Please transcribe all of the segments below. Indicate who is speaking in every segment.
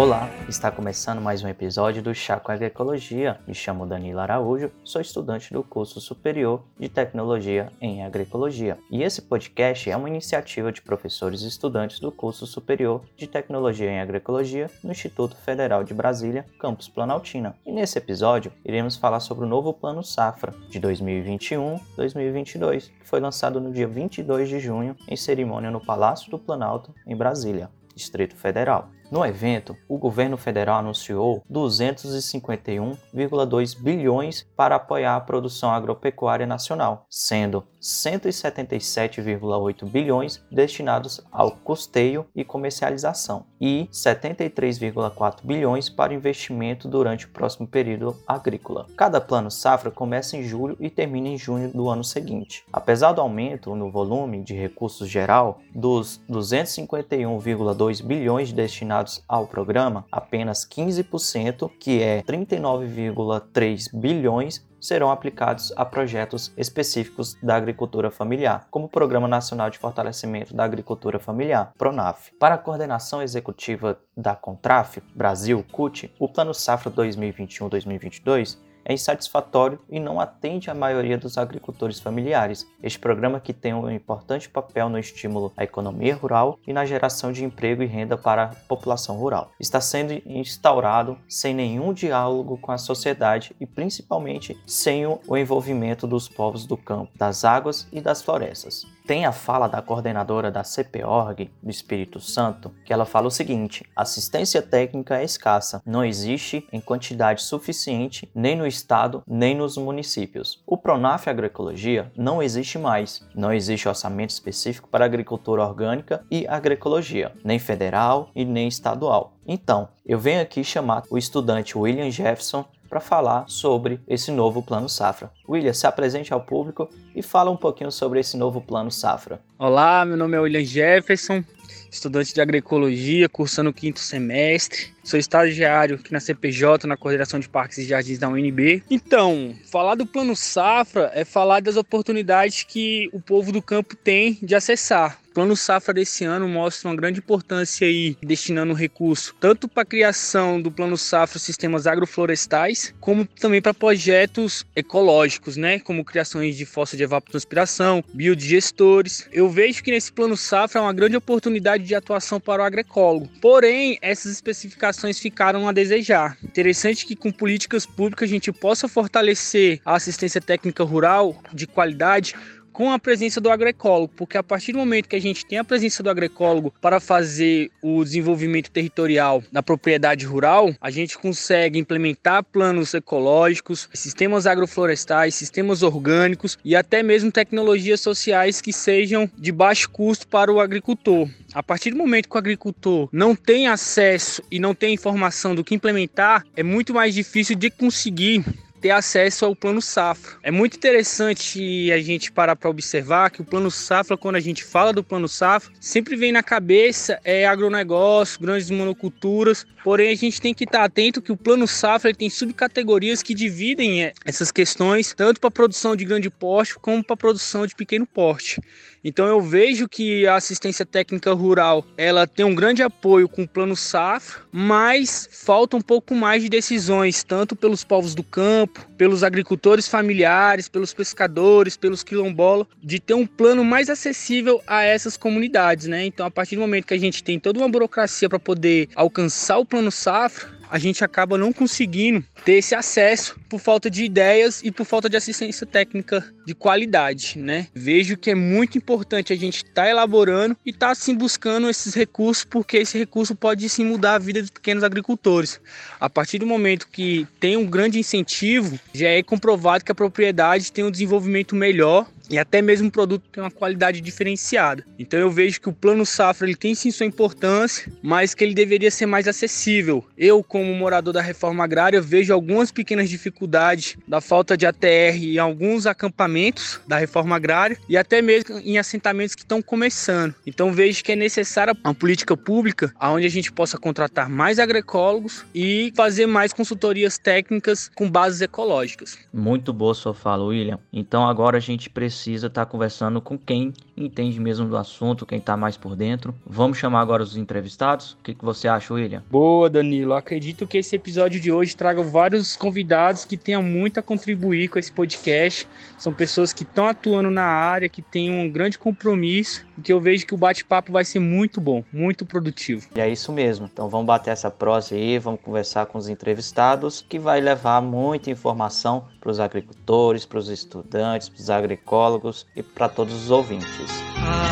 Speaker 1: Olá, está começando mais um episódio do Chá com Agroecologia. Me chamo Danilo Araújo, sou estudante do curso superior de Tecnologia em Agroecologia. E esse podcast é uma iniciativa de professores e estudantes do curso superior de Tecnologia em Agroecologia no Instituto Federal de Brasília, campus Planaltina. E nesse episódio, iremos falar sobre o novo Plano Safra de 2021-2022, que foi lançado no dia 22 de junho em cerimônia no Palácio do Planalto, em Brasília, Distrito Federal. No evento, o governo federal anunciou 251,2 bilhões para apoiar a produção agropecuária nacional, sendo 177,8 bilhões destinados ao custeio e comercialização e 73,4 bilhões para investimento durante o próximo período agrícola. Cada plano safra começa em julho e termina em junho do ano seguinte. Apesar do aumento no volume de recursos geral dos 251,2 bilhões destinados destinados ao programa, apenas 15%, que é 39,3 bilhões, serão aplicados a projetos específicos da agricultura familiar, como o Programa Nacional de Fortalecimento da Agricultura Familiar, PRONAF. Para a coordenação executiva da Contraf Brasil, CUT, o Plano Safra 2021-2022 é insatisfatório e não atende à maioria dos agricultores familiares. Este programa que tem um importante papel no estímulo à economia rural e na geração de emprego e renda para a população rural. Está sendo instaurado sem nenhum diálogo com a sociedade e principalmente sem o envolvimento dos povos do campo, das águas e das florestas tem a fala da coordenadora da CPORG do Espírito Santo, que ela fala o seguinte: assistência técnica é escassa, não existe em quantidade suficiente nem no estado nem nos municípios. O Pronaf Agroecologia não existe mais, não existe orçamento específico para agricultura orgânica e agroecologia, nem federal e nem estadual. Então, eu venho aqui chamar o estudante William Jefferson para falar sobre esse novo plano safra. William, se apresente ao público e fala um pouquinho sobre esse novo plano safra.
Speaker 2: Olá, meu nome é William Jefferson, estudante de agroecologia, cursando o quinto semestre. Sou estagiário aqui na CPJ, na coordenação de parques e jardins da UNB. Então, falar do plano safra é falar das oportunidades que o povo do campo tem de acessar Plano Safra desse ano mostra uma grande importância aí, destinando recurso tanto para a criação do Plano Safra sistemas agroflorestais, como também para projetos ecológicos, né, como criações de fossa de evapotranspiração, biodigestores. Eu vejo que nesse Plano Safra é uma grande oportunidade de atuação para o agroecólogo. Porém, essas especificações ficaram a desejar. Interessante que com políticas públicas a gente possa fortalecer a assistência técnica rural de qualidade com a presença do agroecólogo, porque a partir do momento que a gente tem a presença do agroecólogo para fazer o desenvolvimento territorial da propriedade rural, a gente consegue implementar planos ecológicos, sistemas agroflorestais, sistemas orgânicos e até mesmo tecnologias sociais que sejam de baixo custo para o agricultor. A partir do momento que o agricultor não tem acesso e não tem informação do que implementar, é muito mais difícil de conseguir ter acesso ao plano safra. É muito interessante a gente parar para observar que o plano safra, quando a gente fala do plano safra, sempre vem na cabeça é agronegócio, grandes monoculturas. Porém, a gente tem que estar atento que o plano safra tem subcategorias que dividem é, essas questões tanto para produção de grande porte como para produção de pequeno porte. Então eu vejo que a assistência técnica rural ela tem um grande apoio com o plano safra, mas falta um pouco mais de decisões tanto pelos povos do campo, pelos agricultores familiares, pelos pescadores, pelos quilombolas, de ter um plano mais acessível a essas comunidades, né? Então a partir do momento que a gente tem toda uma burocracia para poder alcançar o plano safra, a gente acaba não conseguindo ter esse acesso por falta de ideias e por falta de assistência técnica de qualidade, né? Vejo que é muito importante a gente estar tá elaborando e estar tá, assim buscando esses recursos, porque esse recurso pode sim mudar a vida dos pequenos agricultores. A partir do momento que tem um grande incentivo, já é comprovado que a propriedade tem um desenvolvimento melhor e até mesmo o produto tem uma qualidade diferenciada. Então eu vejo que o plano safra ele tem sim sua importância, mas que ele deveria ser mais acessível. Eu, como morador da reforma agrária, vejo algumas pequenas dificuldades da falta de ATR em alguns acampamentos da reforma agrária e até mesmo em assentamentos que estão começando. Então vejo que é necessária uma política pública onde a gente possa contratar mais agroecólogos e fazer mais consultorias técnicas com bases ecológicas.
Speaker 1: Muito boa sua fala, William. Então agora a gente precisa precisa estar tá conversando com quem entende mesmo do assunto, quem está mais por dentro. Vamos chamar agora os entrevistados? O que, que você acha, William?
Speaker 2: Boa, Danilo. Acredito que esse episódio de hoje traga vários convidados que tenham muito a contribuir com esse podcast. São pessoas que estão atuando na área, que têm um grande compromisso e que eu vejo que o bate-papo vai ser muito bom, muito produtivo.
Speaker 1: E é isso mesmo. Então vamos bater essa prosa aí, vamos conversar com os entrevistados, que vai levar muita informação para os agricultores, para os estudantes, para os agricólogos e para todos os ouvintes.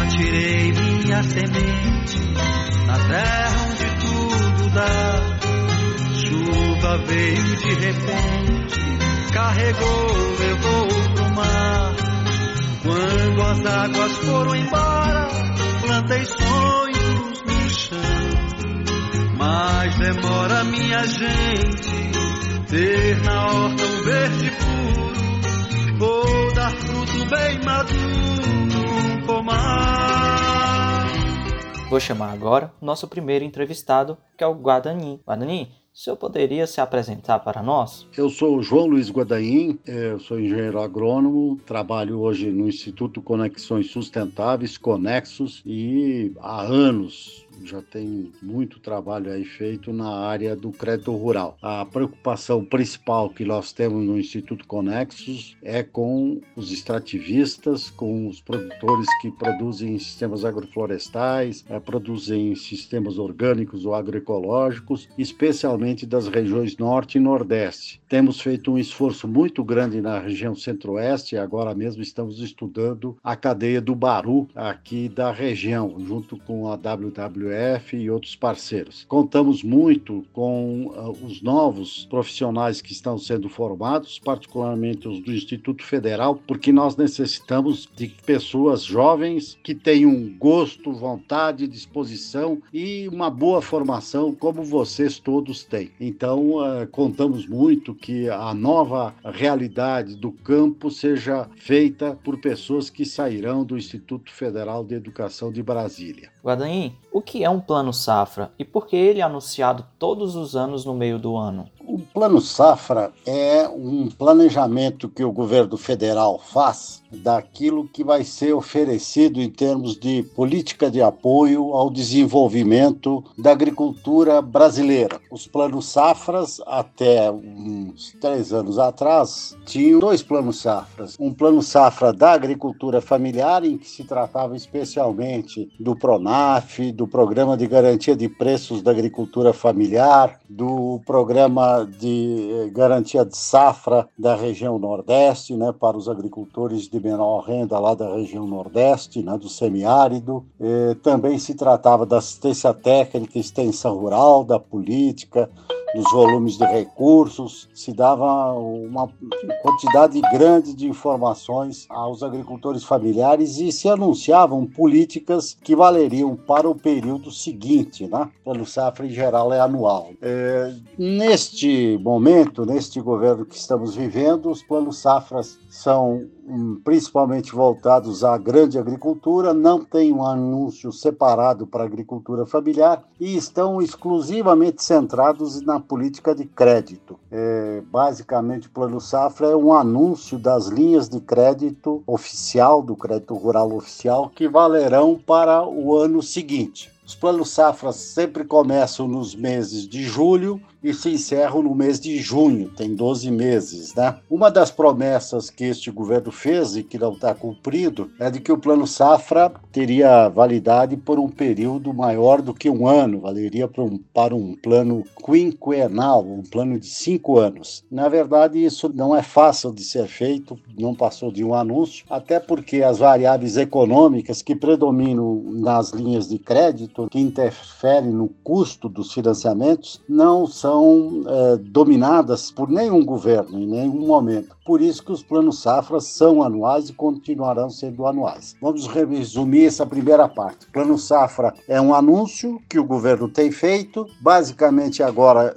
Speaker 3: Atirei minha semente na terra onde tudo dá. Chuva veio de repente, carregou, levou pro mar. Quando as águas foram embora, plantei sonhos no chão. Mas demora minha gente ter na horta um verde puro. Vou dar fruto bem maduro no pomar.
Speaker 1: Vou chamar agora o nosso primeiro entrevistado, que é o Guadanin. Guadanin, o senhor poderia se apresentar para nós?
Speaker 4: Eu sou o João Luiz Guadaim, eu sou engenheiro agrônomo, trabalho hoje no Instituto Conexões Sustentáveis, Conexos, e há anos já tem muito trabalho aí feito na área do crédito rural. A preocupação principal que nós temos no Instituto Conexos é com os extrativistas, com os produtores que produzem sistemas agroflorestais, é, produzem sistemas orgânicos ou agroecológicos, especialmente das regiões norte e nordeste. Temos feito um esforço muito grande na região centro-oeste agora mesmo estamos estudando a cadeia do Baru aqui da região, junto com a WWF e outros parceiros. Contamos muito com uh, os novos profissionais que estão sendo formados, particularmente os do Instituto Federal, porque nós necessitamos de pessoas jovens que tenham gosto, vontade, disposição e uma boa formação, como vocês todos têm. Então, uh, contamos muito que a nova realidade do campo seja feita por pessoas que sairão do Instituto Federal de Educação de Brasília.
Speaker 1: O que é um plano safra e por que ele é anunciado todos os anos no meio do ano?
Speaker 4: O Plano Safra é um planejamento que o governo federal faz daquilo que vai ser oferecido em termos de política de apoio ao desenvolvimento da agricultura brasileira. Os planos safras, até uns três anos atrás, tinham dois planos safras. Um plano safra da agricultura familiar, em que se tratava especialmente do PRONAF, do Programa de Garantia de Preços da Agricultura Familiar, do Programa de eh, Garantia de Safra da região Nordeste, né, para os agricultores de menor renda lá da região Nordeste, né, do semiárido. E também se tratava da assistência técnica, extensão rural, da política, dos volumes de recursos, se dava uma quantidade grande de informações aos agricultores familiares e se anunciavam políticas que valeriam para o período seguinte, né? O safra em geral é anual. É, neste momento, neste governo que estamos vivendo, os planos safras são um, principalmente voltados à grande agricultura, não tem um anúncio separado para a agricultura familiar e estão exclusivamente centrados na política de crédito. É, basicamente, o Plano Safra é um anúncio das linhas de crédito oficial, do crédito rural oficial, que valerão para o ano seguinte. Os planos safra sempre começam nos meses de julho e se encerram no mês de junho, tem 12 meses, né? Uma das promessas que este governo fez e que não está cumprido é de que o plano safra teria validade por um período maior do que um ano, valeria para um, para um plano quinquenal, um plano de cinco anos. Na verdade, isso não é fácil de ser feito, não passou de um anúncio, até porque as variáveis econômicas que predominam nas linhas de crédito, que interferem no custo dos financiamentos, não são são é, dominadas por nenhum governo em nenhum momento. Por isso que os planos safra são anuais e continuarão sendo anuais. Vamos resumir essa primeira parte. Plano safra é um anúncio que o governo tem feito, basicamente agora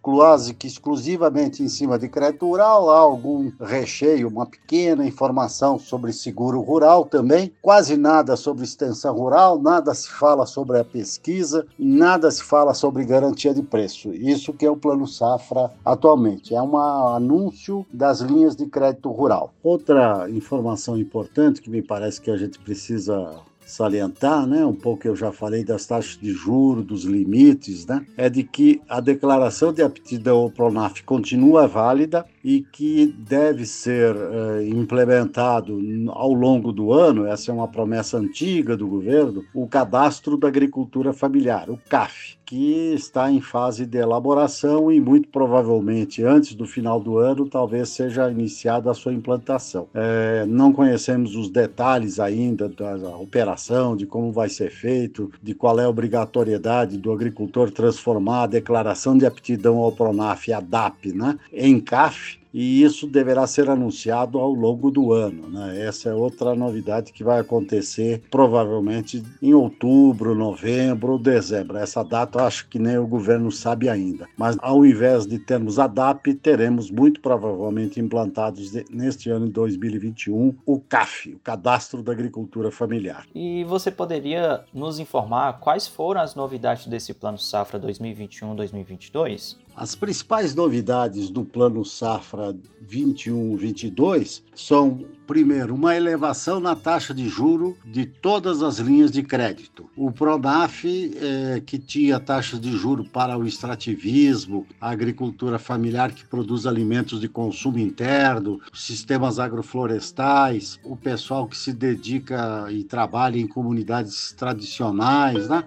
Speaker 4: quase que exclusivamente em cima de crédito rural, há algum recheio, uma pequena informação sobre seguro rural também, quase nada sobre extensão rural, nada se fala sobre a pesquisa, nada se fala sobre garantia de preço. Isso que é o plano safra atualmente. É um anúncio das linhas linhas de crédito rural. Outra informação importante que me parece que a gente precisa salientar, né, um pouco eu já falei das taxas de juro, dos limites, né, é de que a declaração de aptidão ao Pronaf continua válida e que deve ser eh, implementado ao longo do ano, essa é uma promessa antiga do governo, o cadastro da agricultura familiar, o CAF, que está em fase de elaboração e muito provavelmente antes do final do ano talvez seja iniciada a sua implantação. É, não conhecemos os detalhes ainda da operação, de como vai ser feito, de qual é a obrigatoriedade do agricultor transformar a declaração de aptidão ao Pronaf, a DAP, né, em CAF, e isso deverá ser anunciado ao longo do ano. Né? Essa é outra novidade que vai acontecer provavelmente em outubro, novembro ou dezembro. Essa data eu acho que nem o governo sabe ainda. Mas ao invés de termos a DAP, teremos muito provavelmente implantados neste ano de 2021 o CAF, o Cadastro da Agricultura Familiar.
Speaker 1: E você poderia nos informar quais foram as novidades desse Plano Safra 2021-2022?
Speaker 4: As principais novidades do Plano Safra 21-22 são, primeiro, uma elevação na taxa de juro de todas as linhas de crédito. O Pronaf, é, que tinha taxas de juro para o extrativismo, a agricultura familiar que produz alimentos de consumo interno, sistemas agroflorestais, o pessoal que se dedica e trabalha em comunidades tradicionais, né?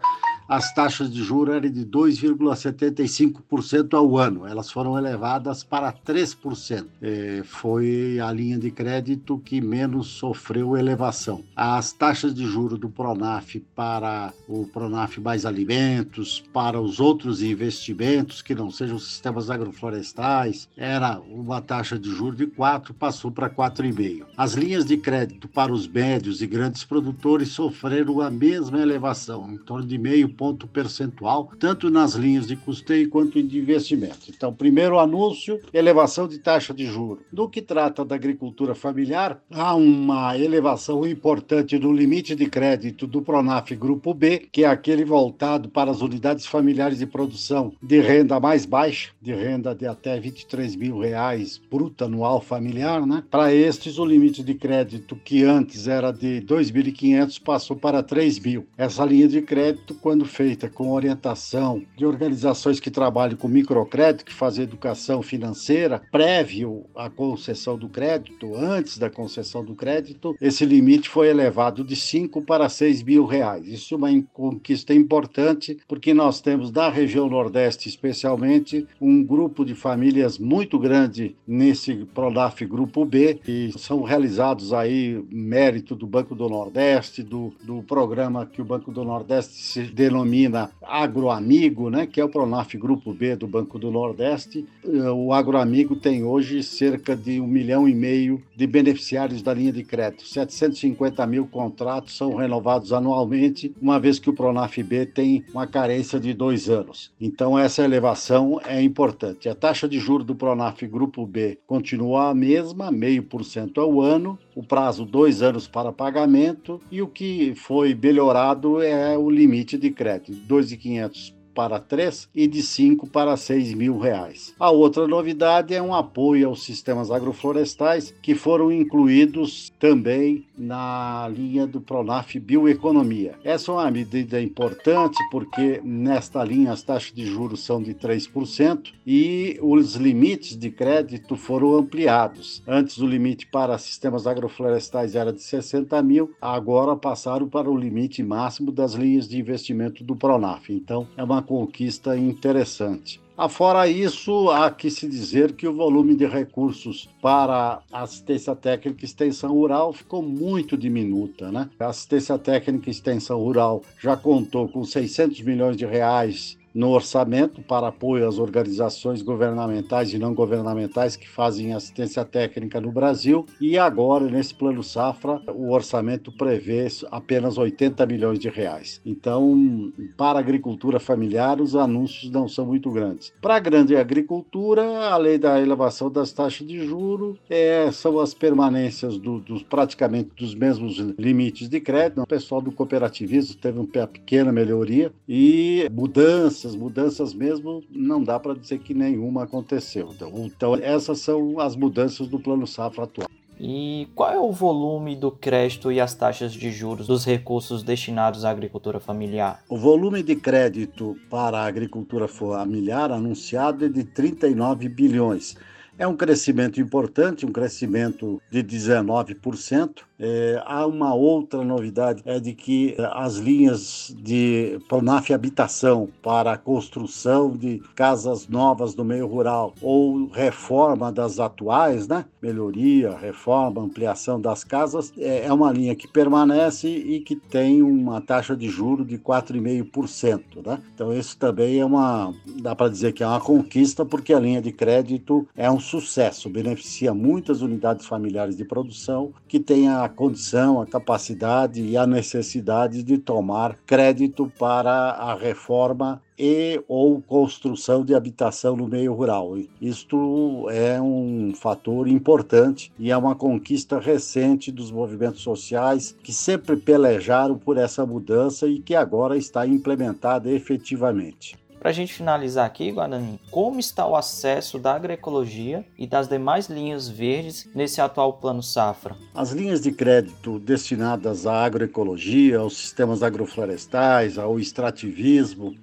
Speaker 4: As taxas de juros eram de 2,75% ao ano. Elas foram elevadas para 3%. É, foi a linha de crédito que menos sofreu elevação. As taxas de juros do Pronaf para o Pronaf Mais Alimentos, para os outros investimentos que não sejam sistemas agroflorestais, era uma taxa de juros de 4, passou para 4,5. As linhas de crédito para os médios e grandes produtores sofreram a mesma elevação, em torno de meio ponto percentual, tanto nas linhas de custeio quanto de investimento. Então, primeiro anúncio, elevação de taxa de juro. No que trata da agricultura familiar, há uma elevação importante do limite de crédito do Pronaf Grupo B, que é aquele voltado para as unidades familiares de produção de renda mais baixa, de renda de até 23 mil reais bruta anual familiar, né? Para estes, o limite de crédito que antes era de 2.500 passou para 3 mil. Essa linha de crédito, quando feita com orientação de organizações que trabalham com microcrédito, que fazem educação financeira, prévio à concessão do crédito, antes da concessão do crédito, esse limite foi elevado de 5 para 6 mil reais. Isso é uma conquista importante, porque nós temos da região Nordeste, especialmente, um grupo de famílias muito grande nesse Pronaf Grupo B, e são realizados aí mérito do Banco do Nordeste, do, do programa que o Banco do Nordeste se denomina denomina Agroamigo, né, que é o Pronaf Grupo B do Banco do Nordeste. Eh, o Agroamigo tem hoje cerca de um milhão e meio de beneficiários da linha de crédito. 750 mil contratos são renovados anualmente, uma vez que o Pronaf B tem uma carência de dois anos. Então, essa elevação é importante. A taxa de juros do Pronaf Grupo B continua a mesma, meio por cento ao ano, o prazo dois anos para pagamento e o que foi melhorado é o limite de crédito, 2.500 para 3 e de 5 para 6 mil reais. A outra novidade é um apoio aos sistemas agroflorestais que foram incluídos também na linha do Pronaf Bioeconomia. Essa é uma medida importante porque nesta linha as taxas de juros são de 3% e os limites de crédito foram ampliados. Antes o limite para sistemas agroflorestais era de 60 mil, agora passaram para o limite máximo das linhas de investimento do Pronaf. Então é uma conquista interessante. Afora isso, há que se dizer que o volume de recursos para assistência técnica e extensão rural ficou muito diminuta. Né? A assistência técnica e extensão rural já contou com 600 milhões de reais no orçamento para apoio às organizações governamentais e não governamentais que fazem assistência técnica no Brasil. E agora, nesse plano safra, o orçamento prevê apenas 80 milhões de reais. Então, para a agricultura familiar, os anúncios não são muito grandes. Para a grande agricultura, além da elevação das taxas de juro, é, são as permanências do, dos praticamente dos mesmos limites de crédito. O pessoal do cooperativismo teve uma pequena melhoria e mudanças mudanças. Mudanças mesmo, não dá para dizer que nenhuma aconteceu. Então, então, essas são as mudanças do Plano Safra atual.
Speaker 1: E qual é o volume do crédito e as taxas de juros dos recursos destinados à agricultura familiar?
Speaker 4: O volume de crédito para a agricultura familiar anunciado é de 39 bilhões. É um crescimento importante, um crescimento de 19%. É, há uma outra novidade, é de que é, as linhas de Pronaf Habitação para a construção de casas novas no meio rural ou reforma das atuais, né? melhoria, reforma, ampliação das casas, é, é uma linha que permanece e que tem uma taxa de juro de 4,5%. Né? Então isso também é uma, dá para dizer que é uma conquista porque a linha de crédito é um sucesso, beneficia muitas unidades familiares de produção que têm a condição, a capacidade e a necessidade de tomar crédito para a reforma e ou construção de habitação no meio rural. Isto é um fator importante e é uma conquista recente dos movimentos sociais que sempre pelejaram por essa mudança e que agora está implementada efetivamente.
Speaker 1: Para a gente finalizar aqui, Guarani, como está o acesso da agroecologia e das demais linhas verdes nesse atual plano safra?
Speaker 4: As linhas de crédito destinadas à agroecologia, aos sistemas agroflorestais, ao extrativismo,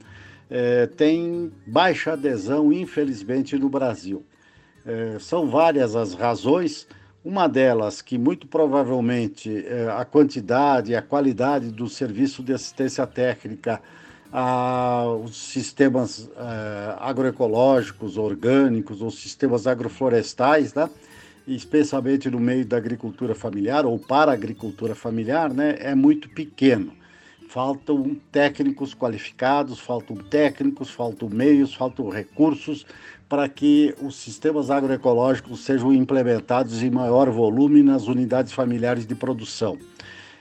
Speaker 4: é, têm baixa adesão, infelizmente, no Brasil. É, são várias as razões. Uma delas, que muito provavelmente é, a quantidade e a qualidade do serviço de assistência técnica os sistemas eh, agroecológicos, orgânicos, os sistemas agroflorestais, né? especialmente no meio da agricultura familiar ou para a agricultura familiar, né? é muito pequeno. Faltam técnicos qualificados, faltam técnicos, faltam meios, faltam recursos para que os sistemas agroecológicos sejam implementados em maior volume nas unidades familiares de produção.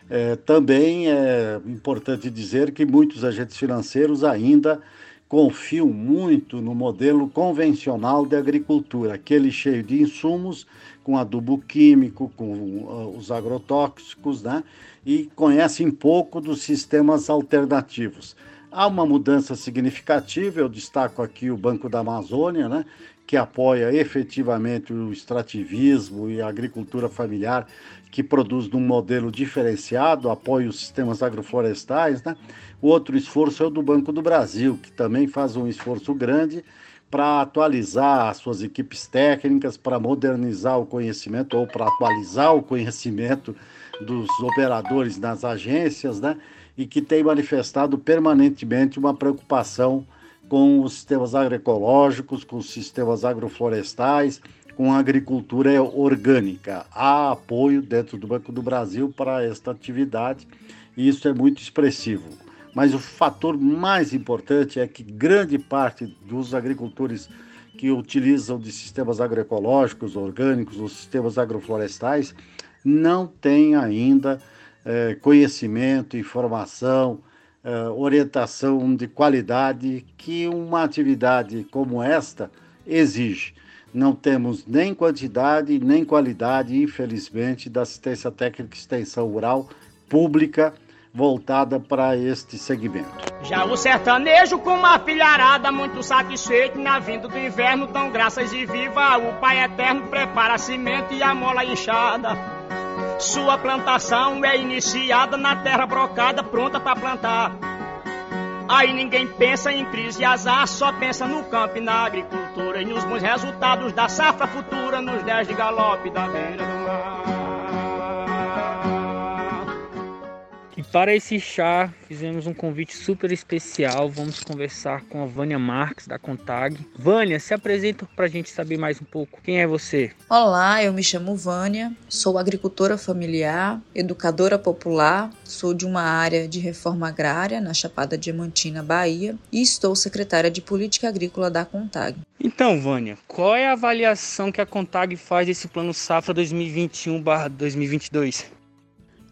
Speaker 4: É, também é importante dizer que muitos agentes financeiros ainda confiam muito no modelo convencional de agricultura, aquele cheio de insumos, com adubo químico, com uh, os agrotóxicos, né? e conhecem pouco dos sistemas alternativos. Há uma mudança significativa, eu destaco aqui o Banco da Amazônia, né? Que apoia efetivamente o extrativismo e a agricultura familiar, que produz num modelo diferenciado, apoia os sistemas agroflorestais. Né? O outro esforço é o do Banco do Brasil, que também faz um esforço grande para atualizar as suas equipes técnicas, para modernizar o conhecimento ou para atualizar o conhecimento dos operadores nas agências, né? e que tem manifestado permanentemente uma preocupação com os sistemas agroecológicos, com os sistemas agroflorestais, com a agricultura orgânica. Há apoio dentro do Banco do Brasil para esta atividade e isso é muito expressivo. Mas o fator mais importante é que grande parte dos agricultores que utilizam de sistemas agroecológicos, orgânicos, os sistemas agroflorestais, não têm ainda é, conhecimento, informação, é, orientação de qualidade que uma atividade como esta exige. Não temos nem quantidade nem qualidade, infelizmente, da assistência técnica extensão rural pública voltada para este segmento.
Speaker 5: Já o sertanejo com uma filharada muito satisfeito na vinda do inverno, tão graças e viva o Pai Eterno prepara a semente e a mola inchada. Sua plantação é iniciada na terra brocada, pronta para plantar. Aí ninguém pensa em crise e azar, só pensa no campo e na agricultura e nos bons resultados da safra futura nos dez de galope da beira do mar.
Speaker 2: E para esse chá, fizemos um convite super especial. Vamos conversar com a Vânia Marques, da Contag. Vânia, se apresenta para a gente saber mais um pouco. Quem é você?
Speaker 6: Olá, eu me chamo Vânia, sou agricultora familiar, educadora popular, sou de uma área de reforma agrária na Chapada Diamantina, Bahia, e estou secretária de Política Agrícola da Contag.
Speaker 2: Então, Vânia, qual é a avaliação que a Contag faz desse Plano Safra 2021-2022?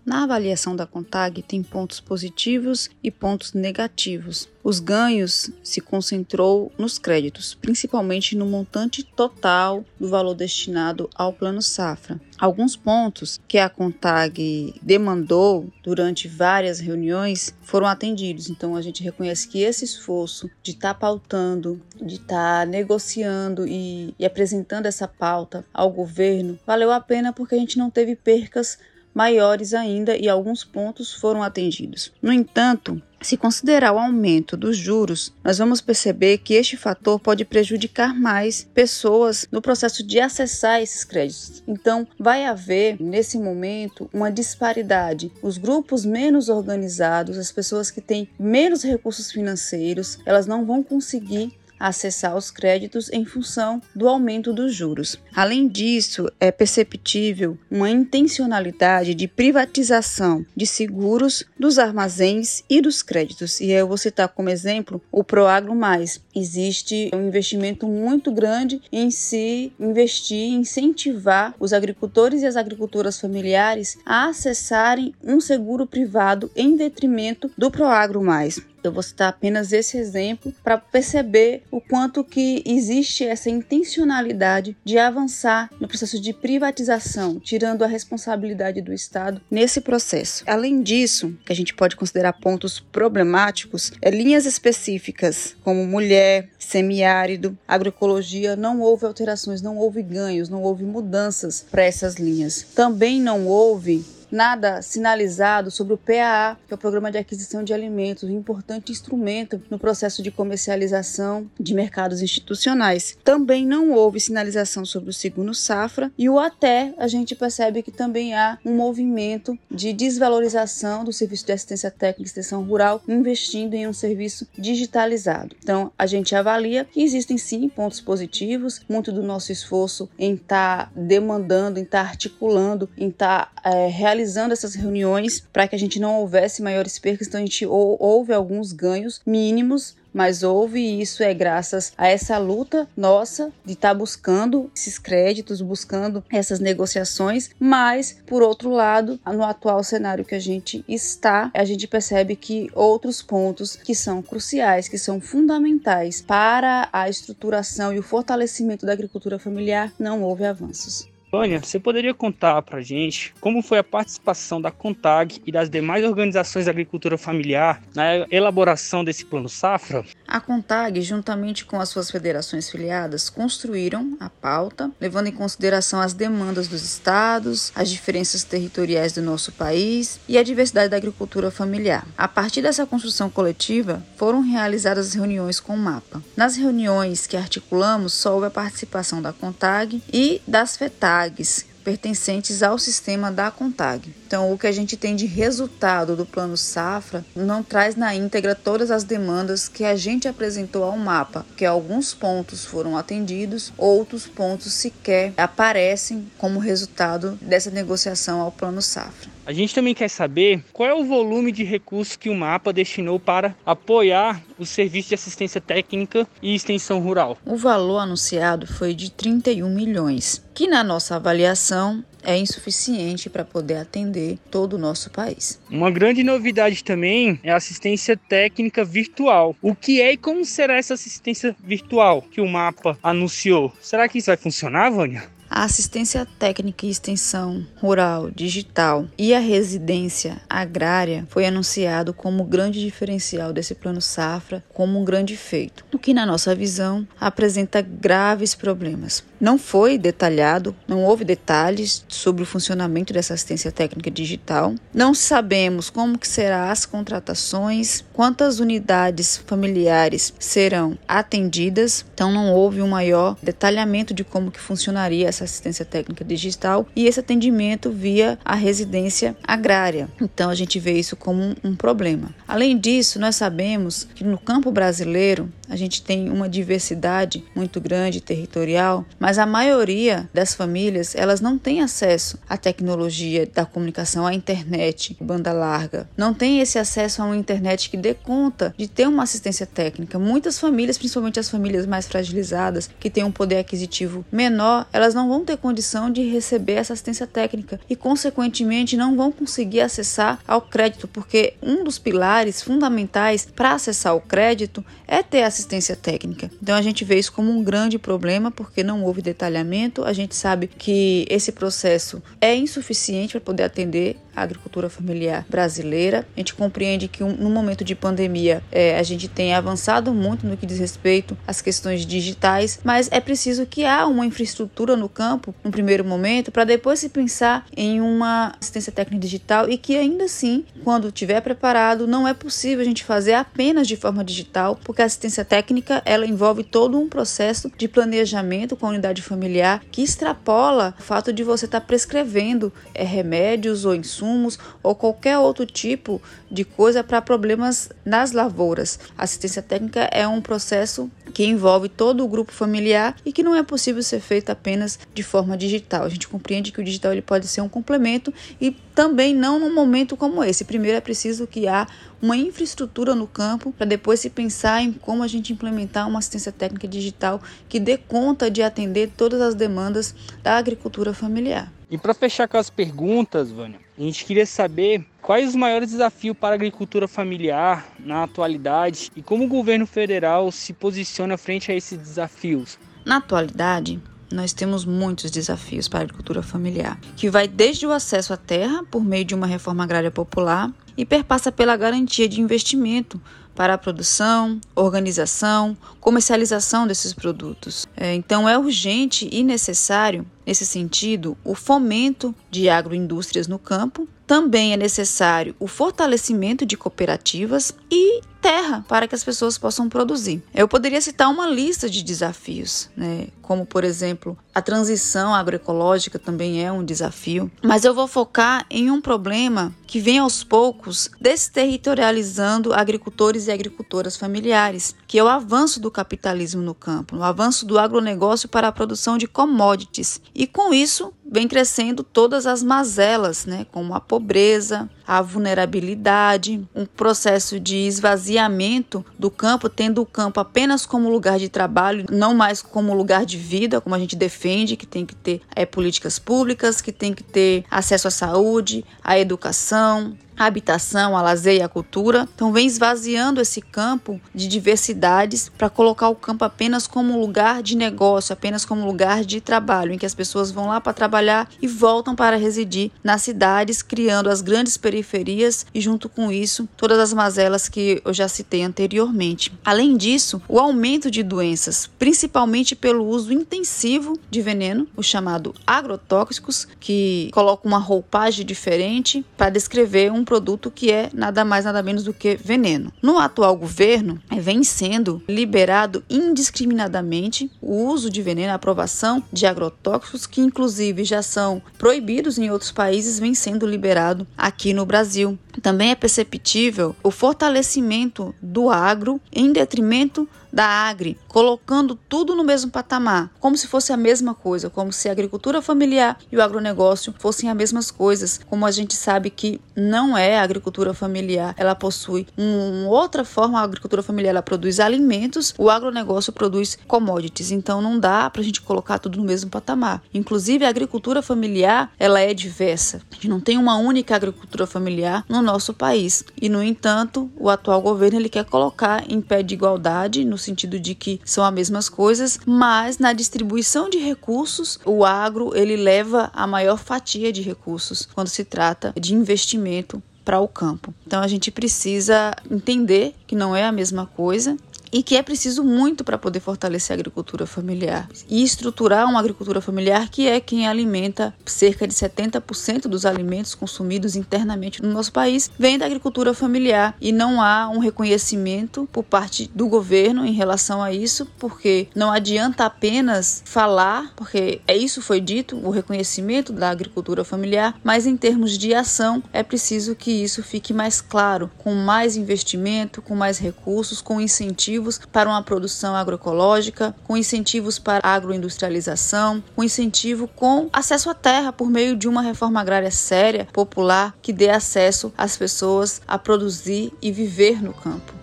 Speaker 6: Na avaliação da CONTAG tem pontos positivos e pontos negativos. Os ganhos se concentrou nos créditos, principalmente no montante total do valor destinado ao Plano Safra. Alguns pontos que a CONTAG demandou durante várias reuniões foram atendidos. Então a gente reconhece que esse esforço de estar tá pautando, de estar tá negociando e, e apresentando essa pauta ao governo valeu a pena porque a gente não teve percas maiores ainda e alguns pontos foram atendidos. No entanto, se considerar o aumento dos juros, nós vamos perceber que este fator pode prejudicar mais pessoas no processo de acessar esses créditos. Então, vai haver nesse momento uma disparidade. Os grupos menos organizados, as pessoas que têm menos recursos financeiros, elas não vão conseguir acessar os créditos em função do aumento dos juros. Além disso, é perceptível uma intencionalidade de privatização de seguros dos armazéns e dos créditos. E eu vou citar como exemplo o Proagro Mais. Existe um investimento muito grande em se investir, incentivar os agricultores e as agricultoras familiares a acessarem um seguro privado em detrimento do Proagro Mais. Eu vou citar apenas esse exemplo para perceber o quanto que existe essa intencionalidade de avançar no processo de privatização, tirando a responsabilidade do Estado nesse processo. Além disso, que a gente pode considerar pontos problemáticos, é linhas específicas como mulher, semiárido, agroecologia, não houve alterações, não houve ganhos, não houve mudanças para essas linhas. Também não houve nada sinalizado sobre o PAA, que é o Programa de Aquisição de Alimentos, um importante instrumento no processo de comercialização de mercados institucionais. Também não houve sinalização sobre o segundo safra e o até a gente percebe que também há um movimento de desvalorização do serviço de assistência técnica e extensão rural, investindo em um serviço digitalizado. Então, a gente avalia que existem sim pontos positivos, muito do nosso esforço em estar tá demandando, em estar tá articulando, em estar tá, é, realizando realizando essas reuniões para que a gente não houvesse maiores percas, então a gente ou, houve alguns ganhos mínimos, mas houve e isso é graças a essa luta nossa de estar tá buscando esses créditos, buscando essas negociações, mas por outro lado, no atual cenário que a gente está, a gente percebe que outros pontos que são cruciais, que são fundamentais para a estruturação e o fortalecimento da agricultura familiar, não houve avanços.
Speaker 2: Vânia, você poderia contar para gente como foi a participação da CONTAG e das demais organizações da agricultura familiar na elaboração desse plano safra?
Speaker 6: A CONTAG, juntamente com as suas federações filiadas, construíram a pauta, levando em consideração as demandas dos estados, as diferenças territoriais do nosso país e a diversidade da agricultura familiar. A partir dessa construção coletiva, foram realizadas as reuniões com o MAPA. Nas reuniões que articulamos, só houve a participação da CONTAG e das FETAG CONTAGs pertencentes ao sistema da CONTAG. Então, o que a gente tem de resultado do plano Safra não traz na íntegra todas as demandas que a gente apresentou ao mapa, que alguns pontos foram atendidos, outros pontos sequer aparecem como resultado dessa negociação ao plano Safra.
Speaker 2: A gente também quer saber qual é o volume de recursos que o mapa destinou para apoiar o serviço de assistência técnica e extensão rural.
Speaker 6: O valor anunciado foi de 31 milhões, que na nossa avaliação é insuficiente para poder atender todo o nosso país.
Speaker 2: Uma grande novidade também é a assistência técnica virtual. O que é e como será essa assistência virtual que o mapa anunciou? Será que isso vai funcionar, Vânia?
Speaker 6: A assistência técnica e extensão rural, digital e a residência agrária foi anunciado como grande diferencial desse plano safra, como um grande feito, o que na nossa visão apresenta graves problemas. Não foi detalhado, não houve detalhes sobre o funcionamento dessa assistência técnica digital. Não sabemos como que serão as contratações, quantas unidades familiares serão atendidas. Então não houve um maior detalhamento de como que funcionaria essa assistência técnica digital e esse atendimento via a residência agrária. Então a gente vê isso como um, problema. Além disso, nós sabemos que no campo brasileiro a gente tem uma diversidade muito grande territorial, mas a maioria das famílias elas não têm acesso à tecnologia da comunicação, à internet, banda larga. Não tem esse acesso a uma internet que dê conta de ter uma assistência técnica. Muitas famílias, principalmente as famílias mais fragilizadas, que têm um poder aquisitivo menor, elas não vão ter condição de receber essa assistência técnica e, consequentemente, não vão conseguir acessar ao crédito, porque um dos pilares fundamentais para acessar o crédito é ter assistência técnica. Então a gente vê isso como um grande problema porque não houve detalhamento. A gente sabe que esse processo é insuficiente para poder atender a agricultura familiar brasileira. A gente compreende que um, no momento de pandemia é, a gente tem avançado muito no que diz respeito às questões digitais, mas é preciso que há uma infraestrutura no campo, no primeiro momento, para depois se pensar em uma assistência técnica digital e que ainda assim, quando estiver preparado, não é possível a gente fazer apenas de forma digital, porque a assistência técnica ela envolve todo um processo de planejamento com a unidade familiar que extrapola o fato de você estar tá prescrevendo é, remédios ou insumos insumos ou qualquer outro tipo de coisa para problemas nas lavouras. Assistência técnica é um processo que envolve todo o grupo familiar e que não é possível ser feito apenas de forma digital. A gente compreende que o digital ele pode ser um complemento e também não num momento como esse. Primeiro é preciso que há uma infraestrutura no campo para depois se pensar em como a gente implementar uma assistência técnica digital que dê conta de atender todas as demandas da agricultura familiar.
Speaker 2: E para fechar com as perguntas, Vânia, a gente queria saber quais os maiores desafios para a agricultura familiar na atualidade e como o governo federal se posiciona frente a esses desafios.
Speaker 6: Na atualidade, nós temos muitos desafios para a agricultura familiar, que vai desde o acesso à terra por meio de uma reforma agrária popular e perpassa pela garantia de investimento para a produção, organização, comercialização desses produtos. É, então, é urgente e necessário, nesse sentido, o fomento de agroindústrias no campo. Também é necessário o fortalecimento de cooperativas e terra para que as pessoas possam produzir. Eu poderia citar uma lista de desafios, né? como por exemplo a transição agroecológica também é um desafio, mas eu vou focar em um problema que vem aos poucos desterritorializando agricultores e agricultoras familiares, que é o avanço do capitalismo no campo, o avanço do agronegócio para a produção de commodities. E com isso vem crescendo todas as mazelas, né, como a pobreza, a vulnerabilidade, um processo de esvaziamento do campo, tendo o campo apenas como lugar de trabalho, não mais como lugar de vida, como a gente defende, que tem que ter é, políticas públicas, que tem que ter acesso à saúde, à educação, a habitação, a lazer e a cultura. Então vem esvaziando esse campo de diversidades para colocar o campo apenas como lugar de negócio, apenas como lugar de trabalho, em que as pessoas vão lá para trabalhar e voltam para residir nas cidades, criando as grandes periferias e junto com isso todas as mazelas que eu já citei anteriormente. Além disso, o aumento de doenças, principalmente pelo uso intensivo de veneno, o chamado agrotóxicos, que coloca uma roupagem diferente para descrever um produto que é nada mais nada menos do que veneno. No atual governo, eh, vem sendo liberado indiscriminadamente o uso de veneno, a aprovação de agrotóxicos que inclusive já são proibidos em outros países, vem sendo liberado aqui no Brasil. Também é perceptível o fortalecimento do agro em detrimento da Agri, colocando tudo no mesmo patamar, como se fosse a mesma coisa, como se a agricultura familiar e o agronegócio fossem as mesmas coisas, como a gente sabe que não é a agricultura familiar, ela possui uma outra forma, a agricultura familiar ela produz alimentos, o agronegócio produz commodities, então não dá para a gente colocar tudo no mesmo patamar. Inclusive a agricultura familiar, ela é diversa, a gente não tem uma única agricultura familiar no nosso país, e no entanto, o atual governo ele quer colocar em pé de igualdade no sentido de que são as mesmas coisas, mas na distribuição de recursos, o agro ele leva a maior fatia de recursos quando se trata de investimento para o campo. Então a gente precisa entender que não é a mesma coisa e que é preciso muito para poder fortalecer a agricultura familiar. E estruturar uma agricultura familiar que é quem alimenta cerca de 70% dos alimentos consumidos internamente no nosso país vem da agricultura familiar. E não há um reconhecimento por parte do governo em relação a isso, porque não adianta apenas falar, porque é isso foi dito, o reconhecimento da agricultura familiar, mas em termos de ação é preciso que isso fique mais claro, com mais investimento, com mais recursos, com incentivo incentivos para uma produção agroecológica, com incentivos para agroindustrialização, com incentivo com acesso à terra por meio de uma reforma agrária séria, popular, que dê acesso às pessoas a produzir e viver no campo.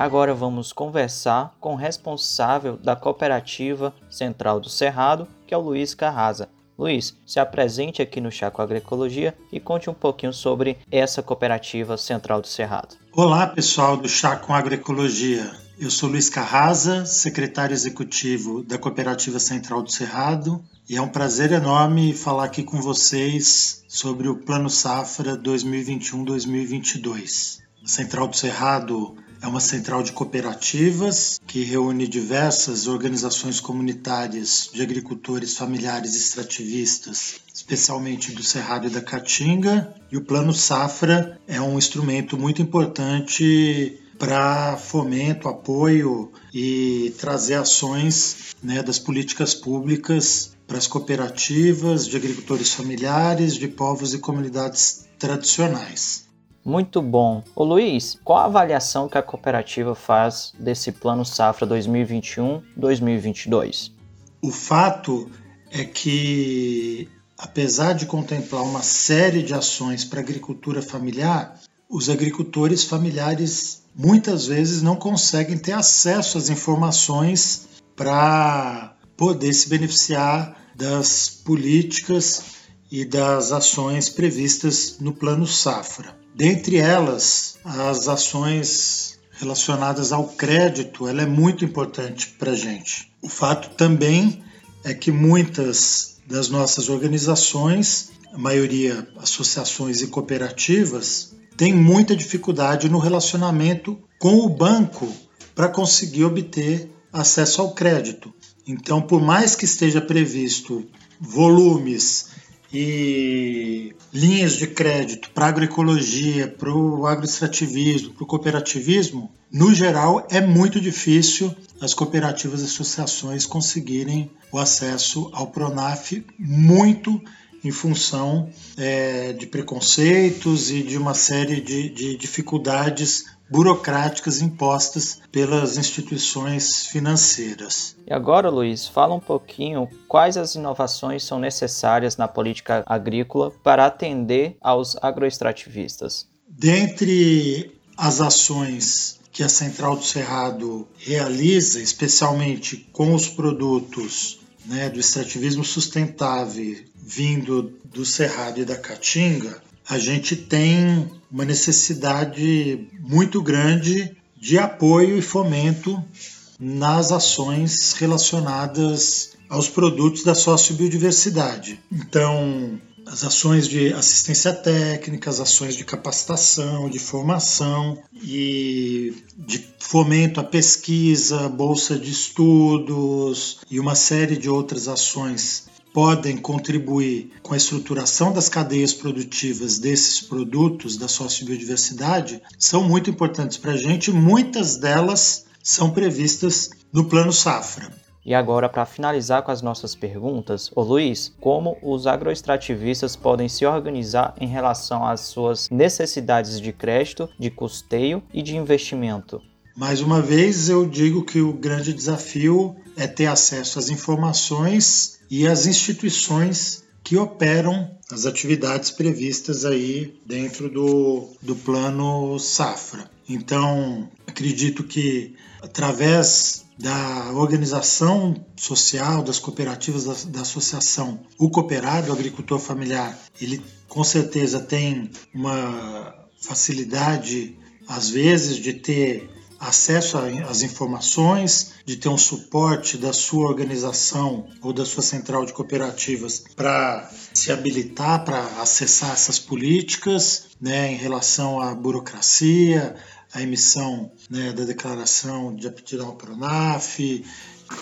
Speaker 1: Agora vamos conversar com o responsável da cooperativa Central do Cerrado, que é o Luiz Carrasa. Luiz, se apresente aqui no Chaco Agroecologia e conte um pouquinho sobre essa cooperativa Central do Cerrado.
Speaker 7: Olá, pessoal do Chaco Agroecologia. Eu sou Luiz Carrasa, secretário executivo da Cooperativa Central do Cerrado, e é um prazer enorme falar aqui com vocês sobre o Plano Safra 2021-2022. A Central do Cerrado é uma central de cooperativas que reúne diversas organizações comunitárias de agricultores familiares extrativistas, especialmente do Cerrado e da Caatinga. E o Plano Safra é um instrumento muito importante para fomento, apoio e trazer ações né, das políticas públicas para as cooperativas de agricultores familiares, de povos e comunidades tradicionais.
Speaker 1: Muito bom. Ô Luiz, qual a avaliação que a cooperativa faz desse Plano Safra 2021-2022?
Speaker 7: O fato é que, apesar de contemplar uma série de ações para a agricultura familiar, os agricultores familiares muitas vezes não conseguem ter acesso às informações para poder se beneficiar das políticas e das ações previstas no Plano Safra. Dentre elas, as ações relacionadas ao crédito, ela é muito importante para a gente. O fato também é que muitas das nossas organizações, a maioria associações e cooperativas, têm muita dificuldade no relacionamento com o banco para conseguir obter acesso ao crédito. Então, por mais que esteja previsto volumes e linhas de crédito para agroecologia, para o agroextrativismo, para o cooperativismo, no geral é muito difícil as cooperativas e associações conseguirem o acesso ao Pronaf muito em função é, de preconceitos e de uma série de, de dificuldades burocráticas impostas pelas instituições financeiras.
Speaker 1: E agora, Luiz, fala um pouquinho quais as inovações são necessárias na política agrícola para atender aos agroextrativistas.
Speaker 7: Dentre as ações que a Central do Cerrado realiza, especialmente com os produtos né, do extrativismo sustentável vindo do Cerrado e da Caatinga, a gente tem uma necessidade muito grande de apoio e fomento nas ações relacionadas aos produtos da sociobiodiversidade. Então, as ações de assistência técnica, as ações de capacitação, de formação e de fomento à pesquisa, bolsa de estudos e uma série de outras ações podem contribuir com a estruturação das cadeias produtivas desses produtos da sociobiodiversidade são muito importantes para a gente. Muitas delas são previstas no Plano Safra.
Speaker 1: E agora, para finalizar com as nossas perguntas, ô Luiz, como os agroextrativistas podem se organizar em relação às suas necessidades de crédito, de custeio e de investimento?
Speaker 7: Mais uma vez, eu digo que o grande desafio é ter acesso às informações e as instituições que operam as atividades previstas aí dentro do, do plano Safra. Então, acredito que através da organização social, das cooperativas da, da, associação, o cooperado, o agricultor familiar, ele com certeza tem uma facilidade, às vezes, de ter acesso às informações, de ter um suporte da sua organização ou da sua central de cooperativas para se habilitar para acessar essas políticas né, em relação à burocracia, a emissão né, da declaração de aptidão ao Pronaf,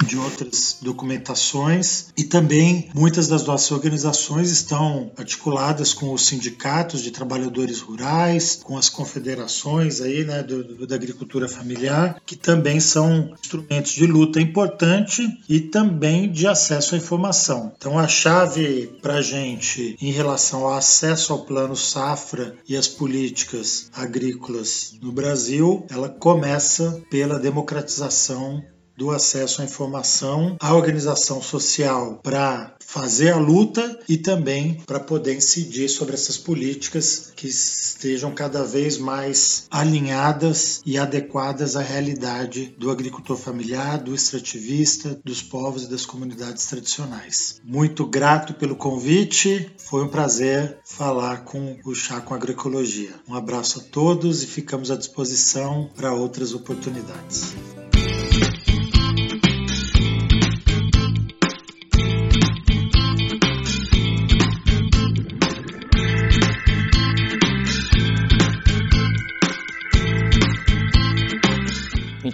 Speaker 7: de outras documentações e também muitas das nossas organizações estão articuladas com os sindicatos de trabalhadores rurais, com as confederações aí, né, do, do, da agricultura familiar, que também são instrumentos de luta importante e também de acesso à informação. Então a chave para a gente em relação ao acesso ao plano safra e as políticas agrícolas no Brasil, ela começa pela democratização do acesso à informação, à organização social para fazer a luta e também para poder incidir sobre essas políticas que estejam cada vez mais alinhadas e adequadas à realidade do agricultor familiar, do extrativista, dos povos e das comunidades tradicionais. Muito grato pelo convite, foi um prazer falar com o Chá com Agroecologia. Um abraço a todos e ficamos à disposição para outras oportunidades.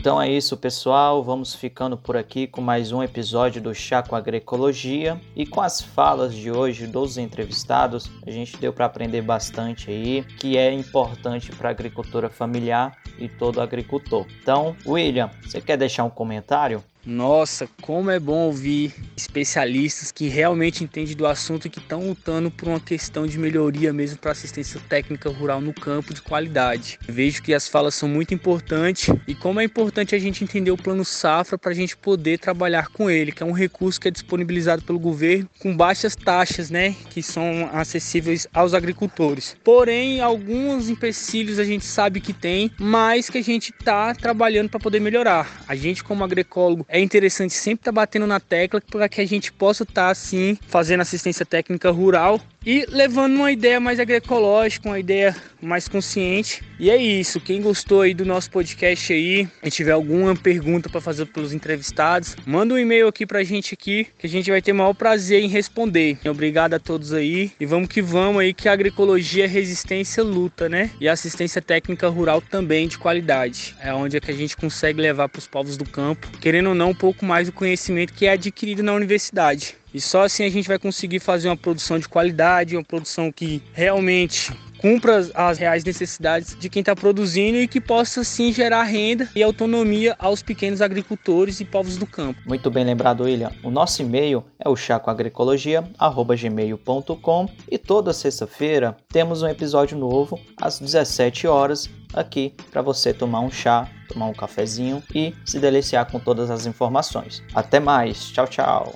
Speaker 1: Então é isso, pessoal. Vamos ficando por aqui com mais um episódio do Chá com Agroecologia. E com as falas de hoje dos entrevistados, a gente deu para aprender bastante aí, que é importante para a agricultura familiar e todo agricultor. Então, William, você quer deixar um comentário?
Speaker 2: Nossa, como é bom ouvir especialistas que realmente entendem do assunto e que estão lutando por uma questão de melhoria mesmo para assistência técnica rural no campo de qualidade. Vejo que as falas são muito importantes e como é importante a gente entender o plano safra para a gente poder trabalhar com ele, que é um recurso que é disponibilizado pelo governo com baixas taxas, né, que são acessíveis aos agricultores. Porém, alguns empecilhos a gente sabe que tem, mas que a gente está trabalhando para poder melhorar. A gente como agroecólogo é interessante sempre estar tá batendo na tecla para que a gente possa estar tá, assim fazendo assistência técnica rural e levando uma ideia mais agroecológica, uma ideia mais consciente. E é isso. Quem gostou aí do nosso podcast aí, e tiver alguma pergunta para fazer pelos entrevistados, manda um e-mail aqui para a gente aqui, que a gente vai ter o maior prazer em responder. Obrigado a todos aí e vamos que vamos aí que a agroecologia é resistência luta, né? E assistência técnica rural também de qualidade. É onde é que a gente consegue levar para os povos do campo, querendo ou não um pouco mais do conhecimento que é adquirido na universidade. E só assim a gente vai conseguir fazer uma produção de qualidade, uma produção que realmente cumpra as reais necessidades de quem está produzindo e que possa sim gerar renda e autonomia aos pequenos agricultores e povos do campo.
Speaker 1: Muito bem lembrado, William. O nosso e-mail é o chacoagricologia@gmail.com e toda sexta-feira temos um episódio novo às 17 horas aqui para você tomar um chá, tomar um cafezinho e se deliciar com todas as informações. Até mais. Tchau, tchau.